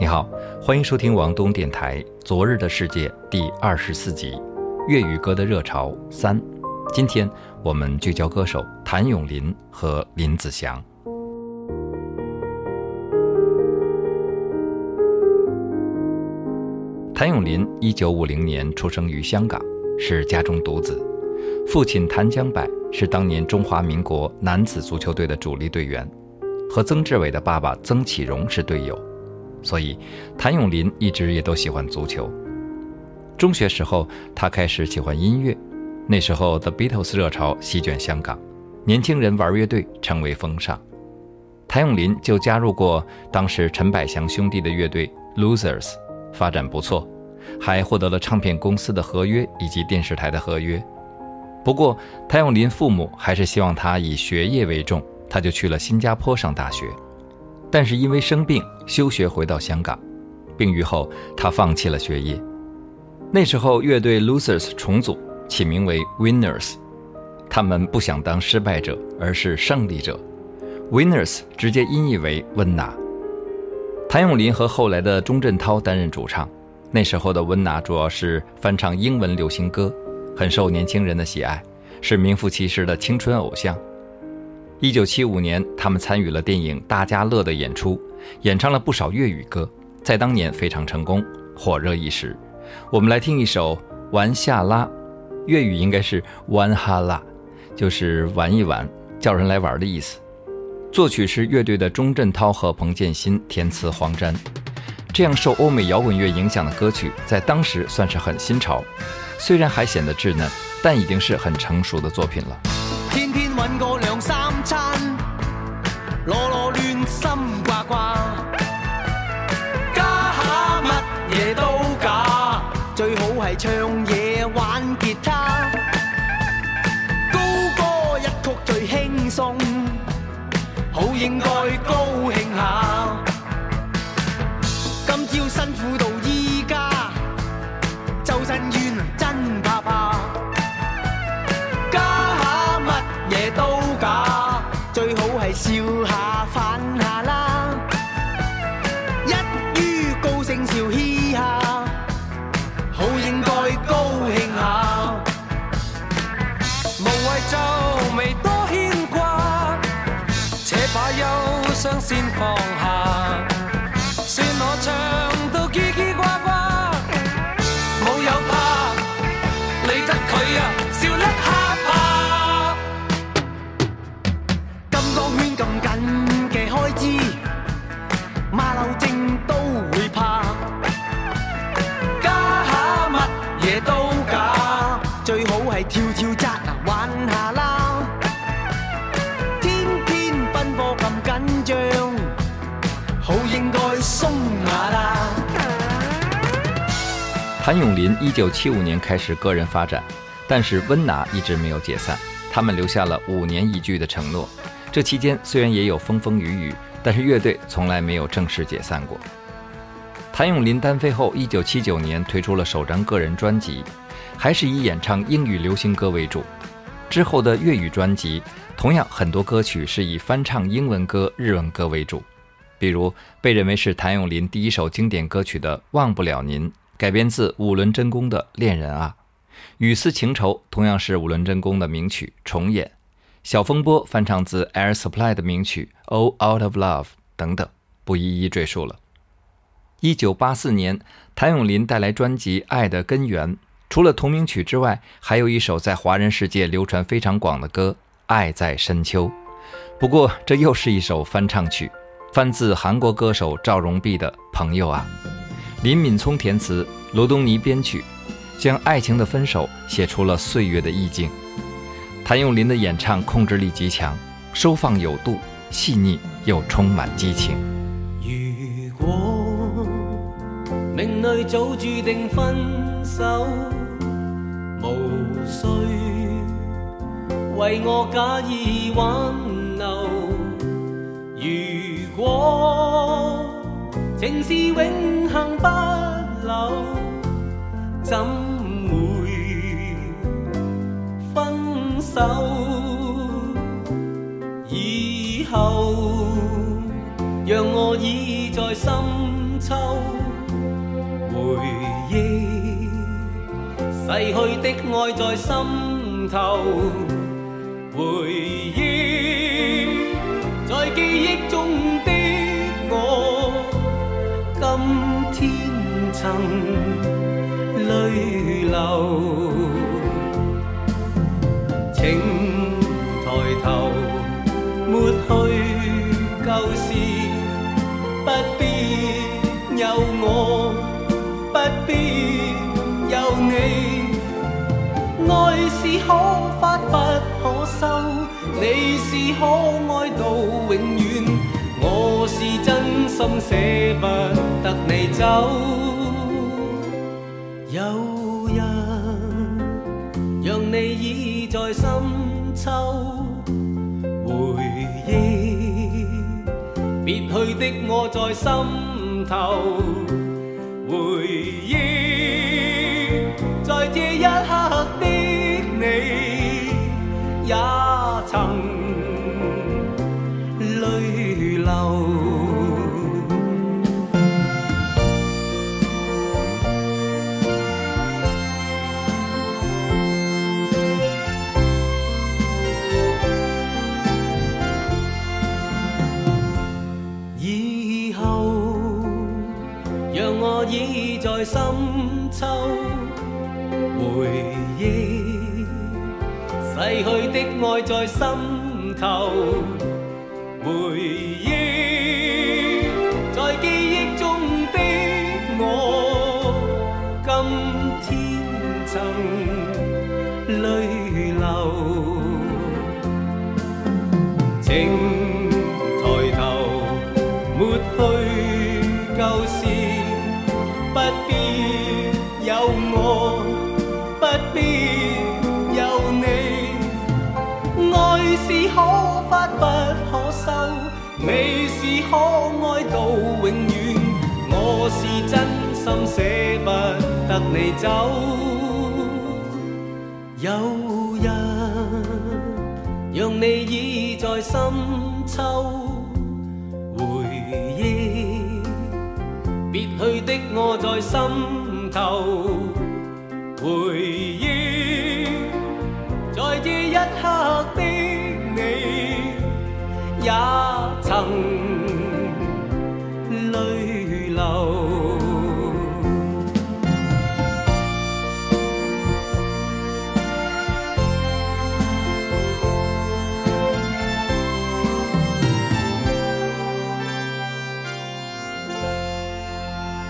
你好，欢迎收听王东电台《昨日的世界》第二十四集《粤语歌的热潮三》。今天我们聚焦歌手谭咏麟和林子祥。谭咏麟一九五零年出生于香港，是家中独子。父亲谭江柏是当年中华民国男子足球队的主力队员，和曾志伟的爸爸曾启荣是队友。所以，谭咏麟一直也都喜欢足球。中学时候，他开始喜欢音乐，那时候 The Beatles 热潮席卷香港，年轻人玩乐队成为风尚。谭咏麟就加入过当时陈百祥兄弟的乐队 Losers，发展不错，还获得了唱片公司的合约以及电视台的合约。不过，谭咏麟父母还是希望他以学业为重，他就去了新加坡上大学。但是因为生病休学，回到香港。病愈后，他放弃了学业。那时候，乐队 Losers 重组，起名为 Winners。他们不想当失败者，而是胜利者。Winners 直接音译为温拿。谭咏麟和后来的钟镇涛担任主唱。那时候的温拿主要是翻唱英文流行歌，很受年轻人的喜爱，是名副其实的青春偶像。一九七五年，他们参与了电影《大家乐》的演出，演唱了不少粤语歌，在当年非常成功，火热一时。我们来听一首《玩下拉》，粤语应该是“玩哈拉”，就是玩一玩，叫人来玩的意思。作曲是乐队的钟镇涛和彭建新，填词黄沾。这样受欧美摇滚乐影响的歌曲，在当时算是很新潮。虽然还显得稚嫩，但已经是很成熟的作品了。天天应该。谭咏麟一九七五年开始个人发展，但是温拿一直没有解散，他们留下了五年一聚的承诺。这期间虽然也有风风雨雨，但是乐队从来没有正式解散过。谭咏麟单飞后，一九七九年推出了首张个人专辑，还是以演唱英语流行歌为主。之后的粤语专辑同样很多歌曲是以翻唱英文歌、日文歌为主，比如被认为是谭咏麟第一首经典歌曲的《忘不了您》。改编自五伦真功的《恋人啊》，雨丝情愁同样是五伦真功的名曲重演。小风波翻唱自 Air Supply 的名曲《All Out of Love》等等，不一一赘述了。一九八四年，谭咏麟带来专辑《爱的根源》，除了同名曲之外，还有一首在华人世界流传非常广的歌《爱在深秋》，不过这又是一首翻唱曲，翻自韩国歌手赵荣弼的朋友啊。林敏聪填词，罗东尼编曲，将爱情的分手写出了岁月的意境。谭咏麟的演唱控制力极强，收放有度，细腻又充满激情。如果命里早注定分手，无需为我假意挽留。如果情是永恒不朽，怎会分手？以后让我倚在深秋，回忆逝去的爱在心头，回忆在记忆中的。泪流，请抬头，抹去旧事，不必有我，不必有你，爱是可发不可收，你是可爱到永远。是真心舍不得你走，有日让你倚在深秋，回忆别去的我在心头，回忆在这一刻的你。走，有日让你倚在深秋，回忆别去的我在心头，回忆在这一刻的你也曾。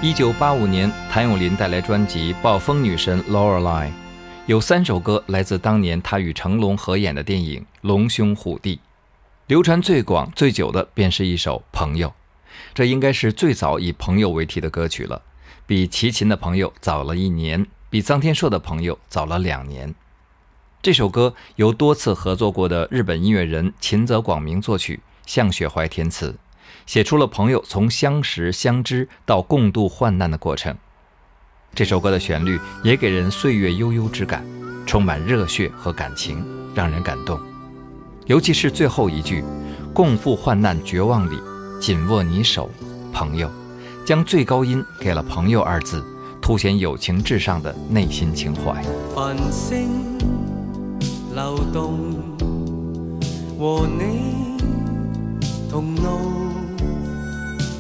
一九八五年，谭咏麟带来专辑《暴风女神》（Lorelei），有三首歌来自当年他与成龙合演的电影《龙兄虎弟》。流传最广、最久的便是一首《朋友》，这应该是最早以“朋友”为题的歌曲了，比齐秦的《朋友》早了一年，比臧天朔的《朋友》早了两年。这首歌由多次合作过的日本音乐人秦泽广明作曲，向雪怀填词。写出了朋友从相识相知到共度患难的过程。这首歌的旋律也给人岁月悠悠之感，充满热血和感情，让人感动。尤其是最后一句“共赴患难绝望里，紧握你手，朋友”，将最高音给了“朋友”二字，凸显友情至上的内心情怀。繁星流动，你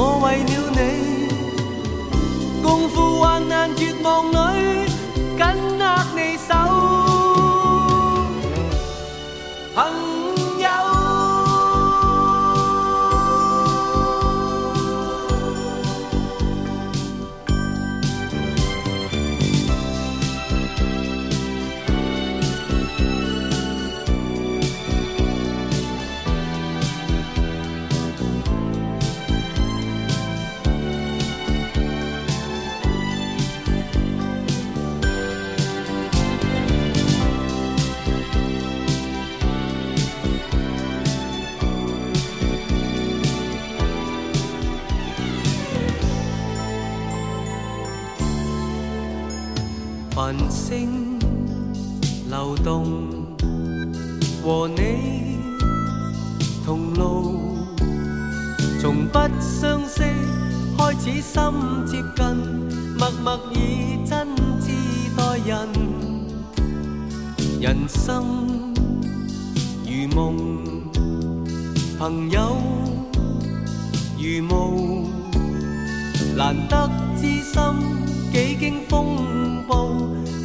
我为了你，共赴患难绝望。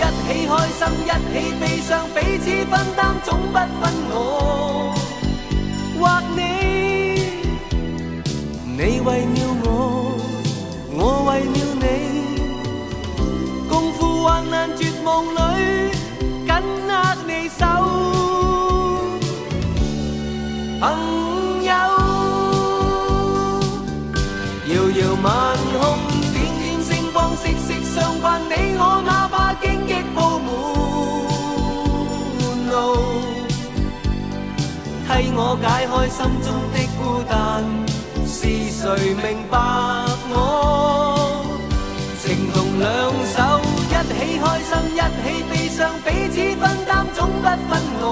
一起开心，一起悲伤，彼此分担，总不分我或你。你为了我，我为了你，共赴患难绝望里紧握你手，朋友。遥遥晚空，点点星光，息息相关，你我。我解开心中的孤单，是谁明白我？情同两手，一起开心，一起悲伤，彼此分担，总不分我。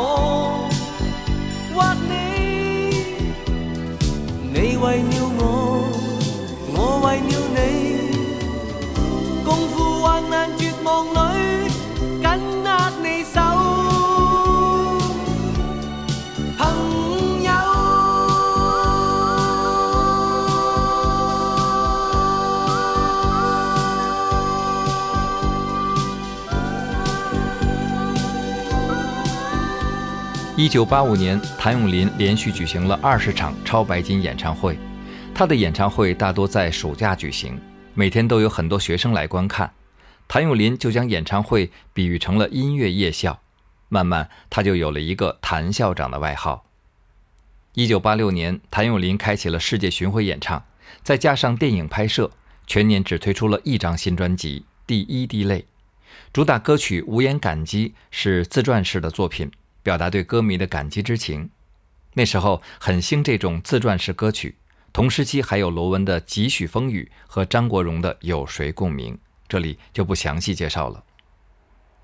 一九八五年，谭咏麟连续举行了二十场超白金演唱会。他的演唱会大多在暑假举行，每天都有很多学生来观看。谭咏麟就将演唱会比喻成了音乐夜校，慢慢他就有了一个“谭校长”的外号。一九八六年，谭咏麟开启了世界巡回演唱，再加上电影拍摄，全年只推出了一张新专辑《第一滴泪》，主打歌曲《无言感激》是自传式的作品。表达对歌迷的感激之情。那时候很兴这种自传式歌曲，同时期还有罗文的《几许风雨》和张国荣的《有谁共鸣》，这里就不详细介绍了。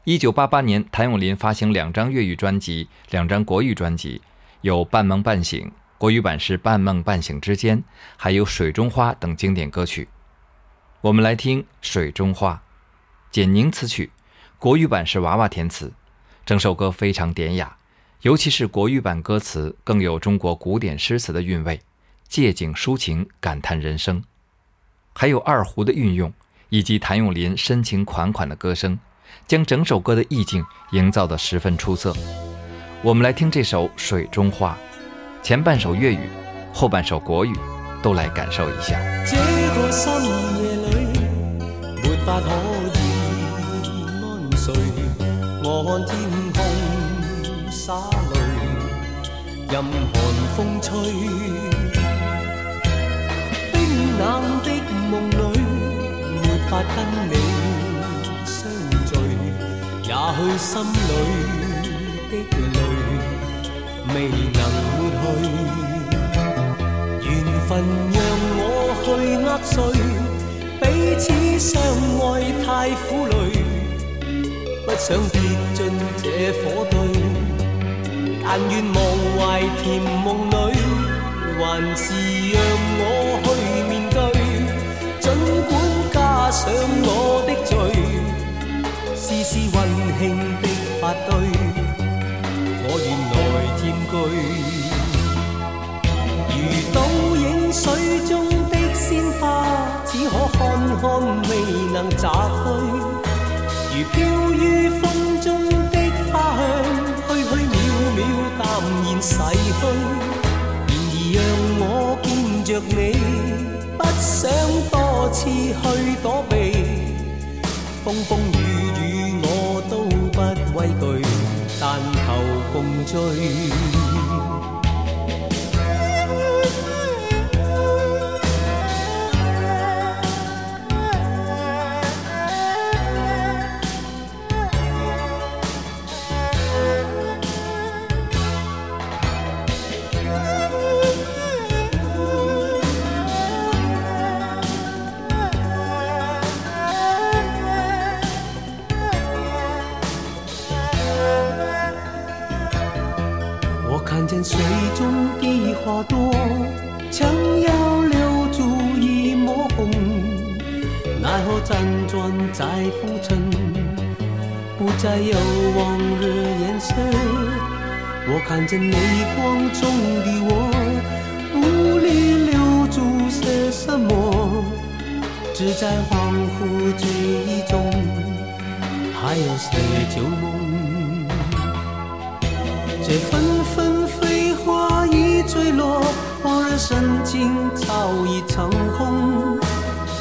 一九八八年，谭咏麟发行两张粤语专辑，两张国语专辑，有《半梦半醒》国语版是《半梦半醒之间》，还有《水中花》等经典歌曲。我们来听《水中花》，简宁词曲，国语版是娃娃填词。整首歌非常典雅，尤其是国语版歌词更有中国古典诗词的韵味，借景抒情，感叹人生。还有二胡的运用，以及谭咏麟深情款款的歌声，将整首歌的意境营造得十分出色。我们来听这首《水中花》，前半首粤语，后半首国语，都来感受一下。这个深夜里没法可我任寒风吹，冰冷的梦里，没法跟你相聚。也许心里的泪未能抹去，缘分让我去握碎，彼此相爱太苦累，不想跌进这火堆。但愿忘怀甜梦里，还是让我去面对。尽管加上我的罪，丝丝温馨的发堆，我愿来占据。如倒影水中的鲜花，只可看看未能摘去。如飘于风中的花香。逝去，然而让我见着你，不想多次去躲避。风风雨雨我都不畏惧，但求共醉。的花朵，强要留住一抹红，奈何辗转在浮尘，不再有往日颜色。我看着泪光中的我，无力留住些什么？只在恍惚记忆中，还有些旧梦，却纷纷。坠落，往日深情早已成空。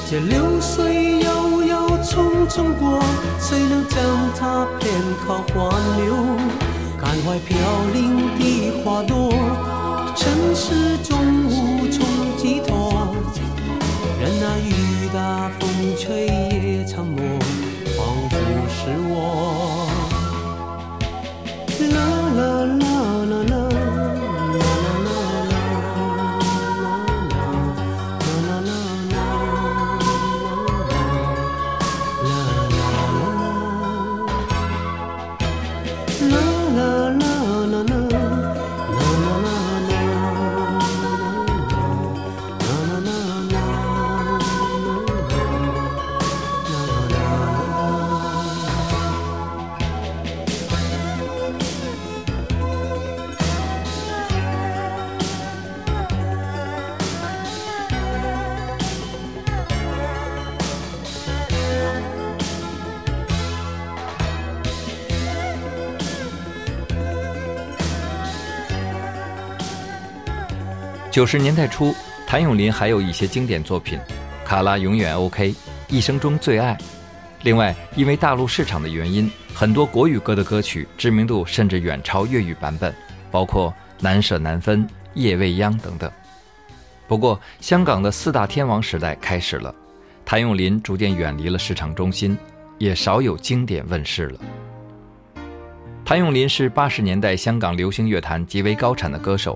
这流水悠悠匆匆过，谁能将它片刻挽留？感怀飘零的花朵，尘世中无从寄托。任那雨打风吹。九十年代初，谭咏麟还有一些经典作品，《卡拉永远 OK》，一生中最爱。另外，因为大陆市场的原因，很多国语歌的歌曲知名度甚至远超粤语版本，包括《难舍难分》《夜未央》等等。不过，香港的四大天王时代开始了，谭咏麟逐渐远离了市场中心，也少有经典问世了。谭咏麟是八十年代香港流行乐坛极为高产的歌手。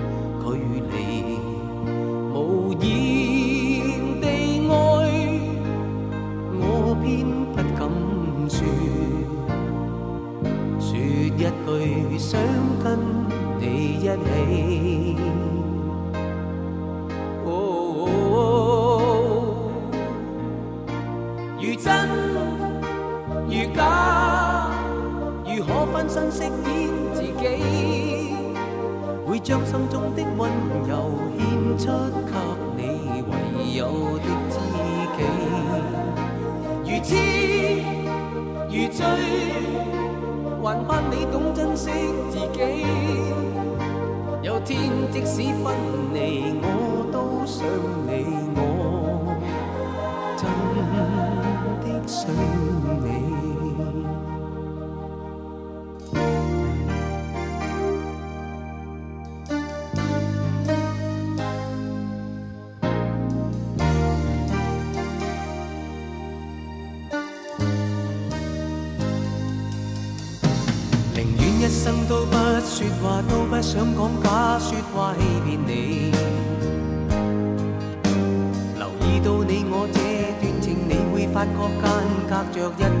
追，还盼你懂珍惜自己。有天即使分离，我都想你。说欺骗你，留意到你我这段情，你会发觉间隔着一。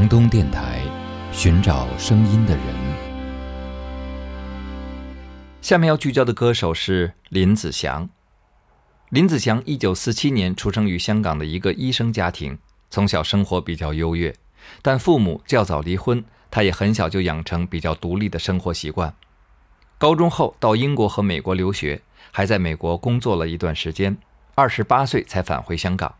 广东电台，寻找声音的人。下面要聚焦的歌手是林子祥。林子祥一九四七年出生于香港的一个医生家庭，从小生活比较优越，但父母较早离婚，他也很小就养成比较独立的生活习惯。高中后到英国和美国留学，还在美国工作了一段时间，二十八岁才返回香港。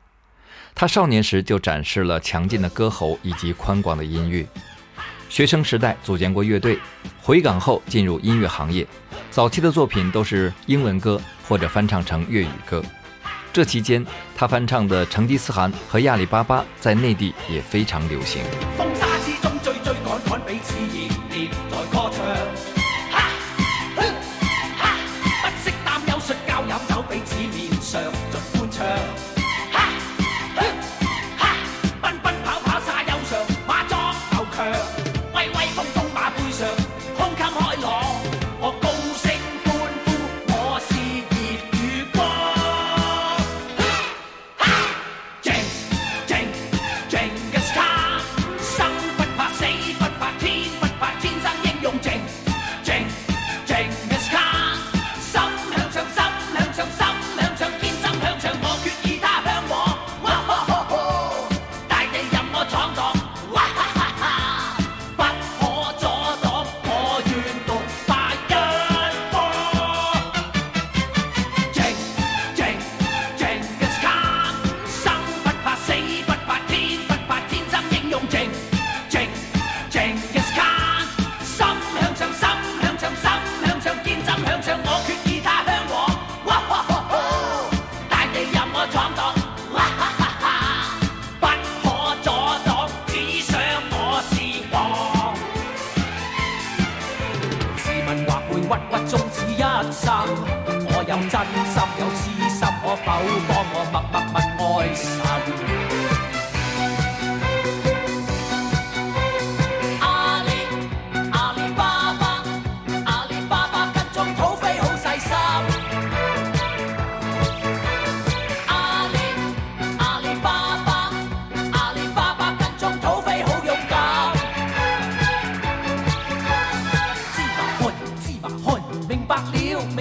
他少年时就展示了强劲的歌喉以及宽广的音域，学生时代组建过乐队，回港后进入音乐行业。早期的作品都是英文歌或者翻唱成粤语歌，这期间他翻唱的《成吉思汗》和《阿里巴巴》在内地也非常流行。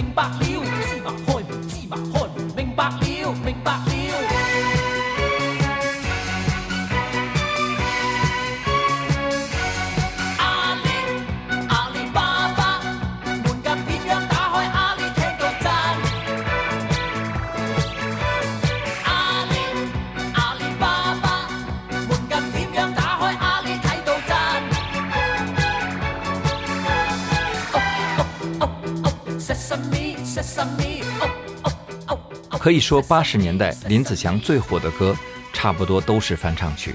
homem 可以说，八十年代林子祥最火的歌，差不多都是翻唱曲，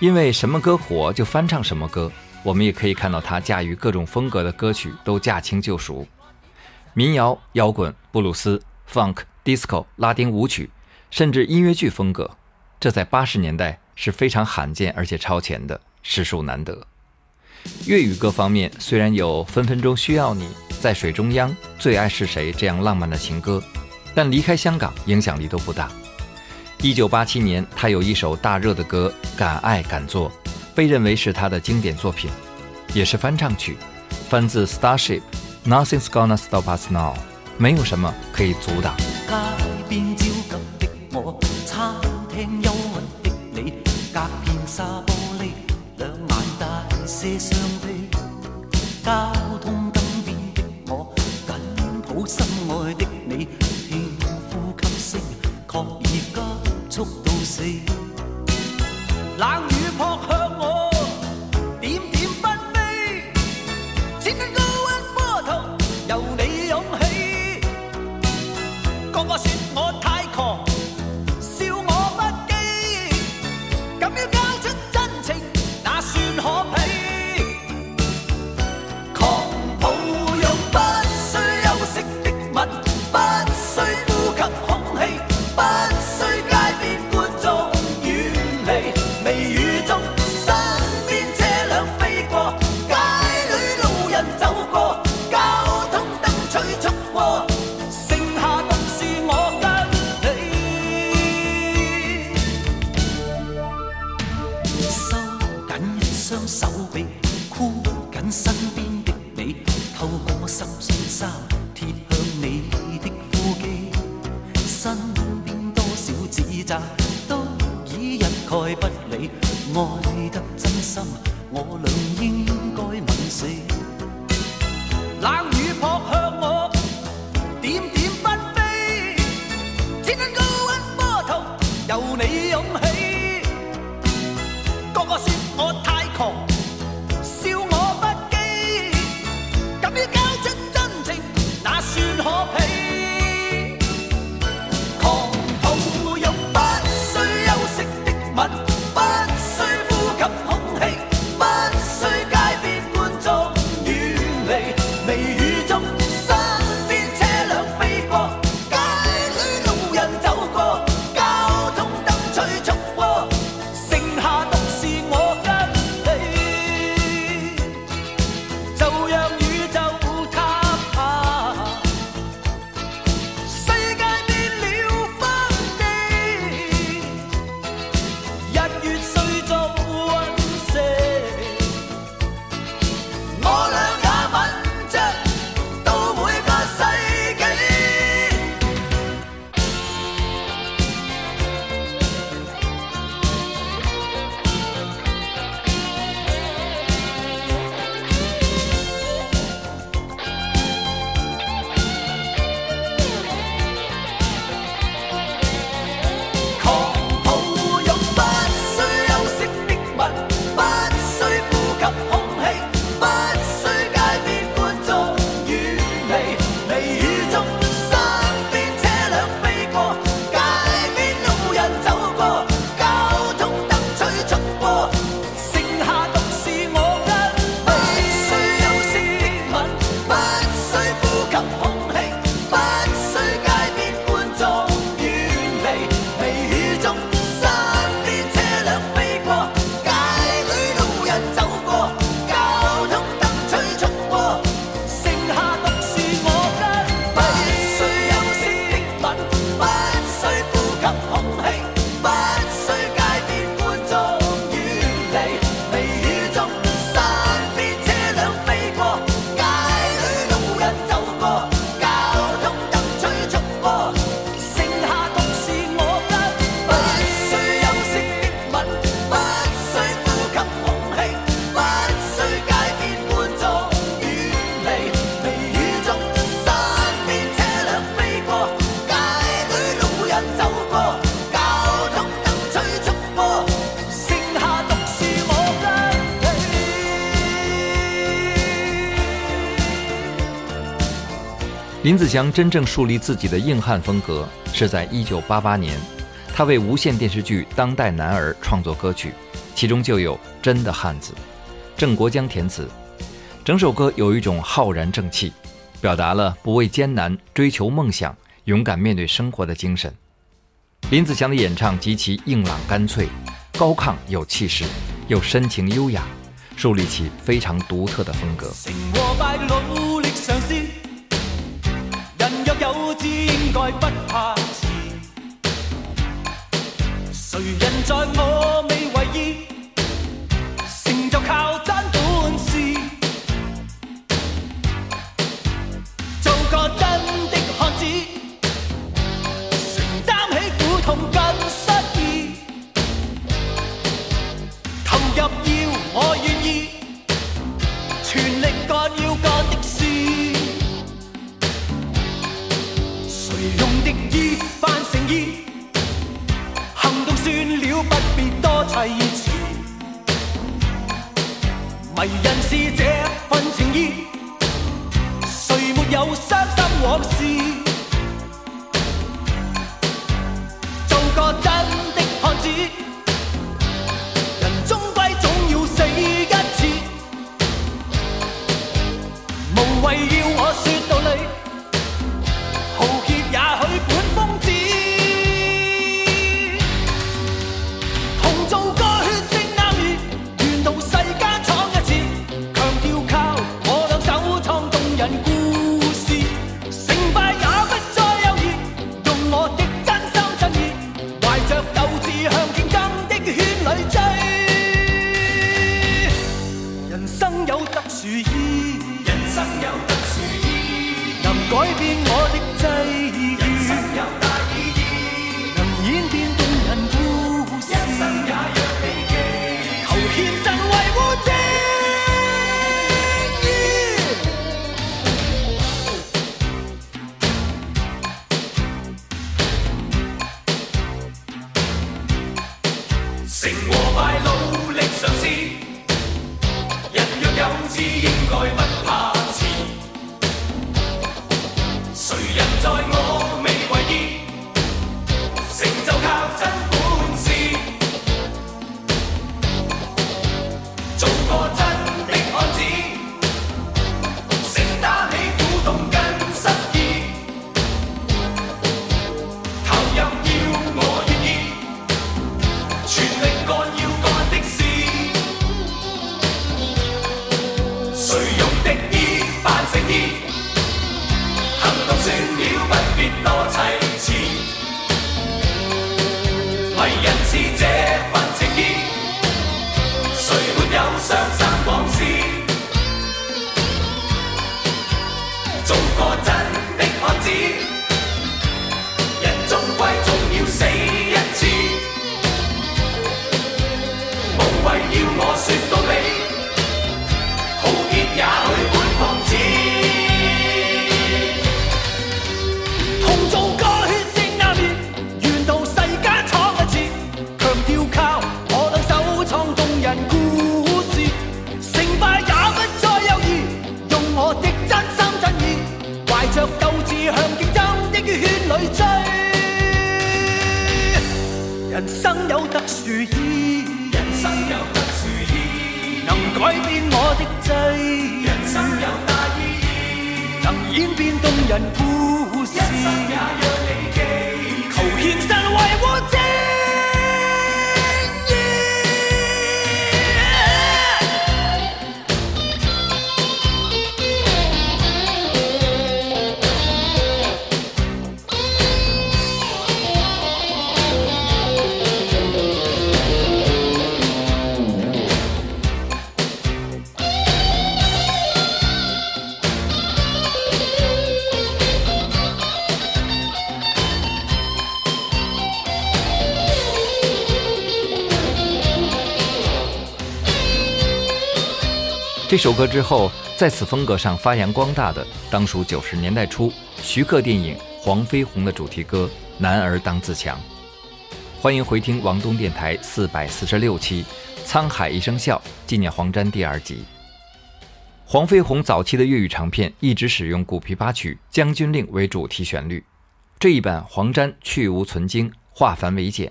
因为什么歌火就翻唱什么歌。我们也可以看到他驾驭各种风格的歌曲都驾轻就熟，民谣、摇滚、布鲁斯、Funk、Disco、拉丁舞曲，甚至音乐剧风格，这在八十年代是非常罕见而且超前的，实属难得。粤语歌方面，虽然有分分钟需要你在水中央、最爱是谁这样浪漫的情歌。但离开香港，影响力都不大。一九八七年，他有一首大热的歌《敢爱敢做》，被认为是他的经典作品，也是翻唱曲，翻自《Starship》，Nothing's Gonna Stop Us Now，没有什么可以阻挡。透过心上衫贴向你的呼吸。身边多少指责都已一概不理，爱得真心，我俩应该吻死。冷雨扑向。林子祥真正树立自己的硬汉风格是在1988年，他为无线电视剧《当代男儿》创作歌曲，其中就有《真的汉子》，郑国江填词，整首歌有一种浩然正气，表达了不畏艰难、追求梦想、勇敢面对生活的精神。林子祥的演唱极其硬朗干脆，高亢有气势，又深情优雅，树立起非常独特的风格。人若有志，应该不怕迟。谁人在我未？我的际遇人生有特殊意义，能改变我的际遇，能演变动人故事，生也让你记。求献身维护。这首歌之后，在此风格上发扬光大的，当属九十年代初徐克电影《黄飞鸿》的主题歌《男儿当自强》。欢迎回听王东电台四百四十六期《沧海一声笑》纪念黄沾第二集。黄飞鸿早期的粤语长片一直使用古琵琶曲《将军令》为主题旋律。这一版黄沾去芜存菁，化繁为简。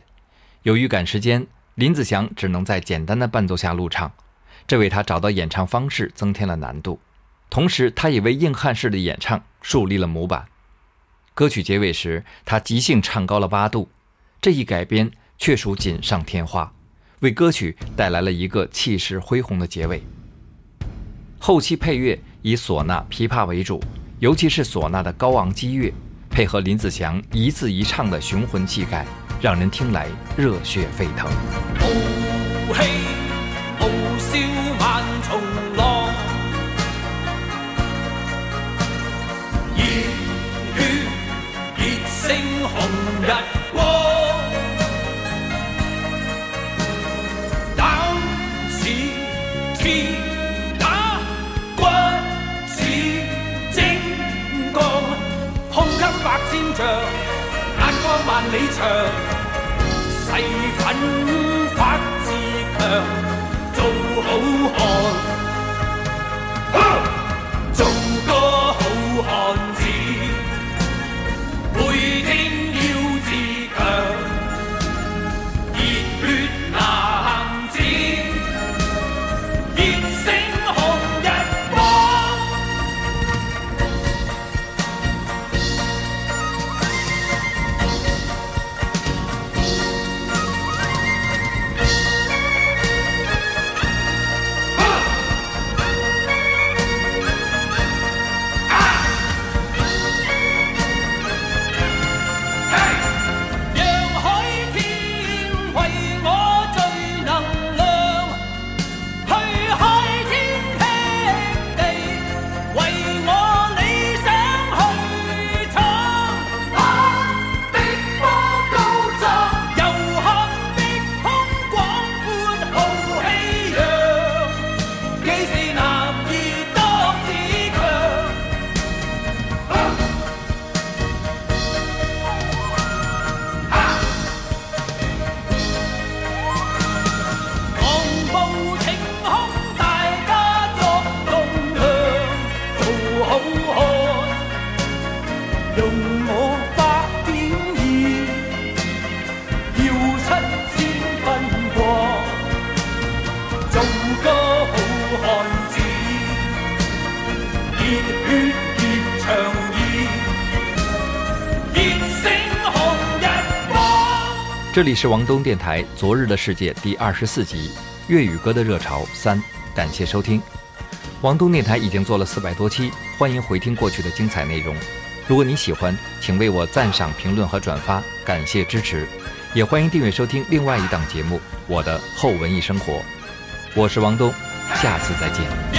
由于赶时间，林子祥只能在简单的伴奏下录唱。这为他找到演唱方式增添了难度，同时他也为硬汉式的演唱树立了模板。歌曲结尾时，他即兴唱高了八度，这一改编确属锦上添花，为歌曲带来了一个气势恢宏的结尾。后期配乐以唢呐、琵琶为主，尤其是唢呐的高昂激越，配合林子祥一字一唱的雄浑气概，让人听来热血沸腾。红日光，胆似铁打，骨似精钢。胸襟百千丈，眼光万里长。誓奋发自强，做好汉。这里是王东电台《昨日的世界》第二十四集粤语歌的热潮三，感谢收听。王东电台已经做了四百多期，欢迎回听过去的精彩内容。如果你喜欢，请为我赞赏、评论和转发，感谢支持。也欢迎订阅收听另外一档节目《我的后文艺生活》。我是王东，下次再见。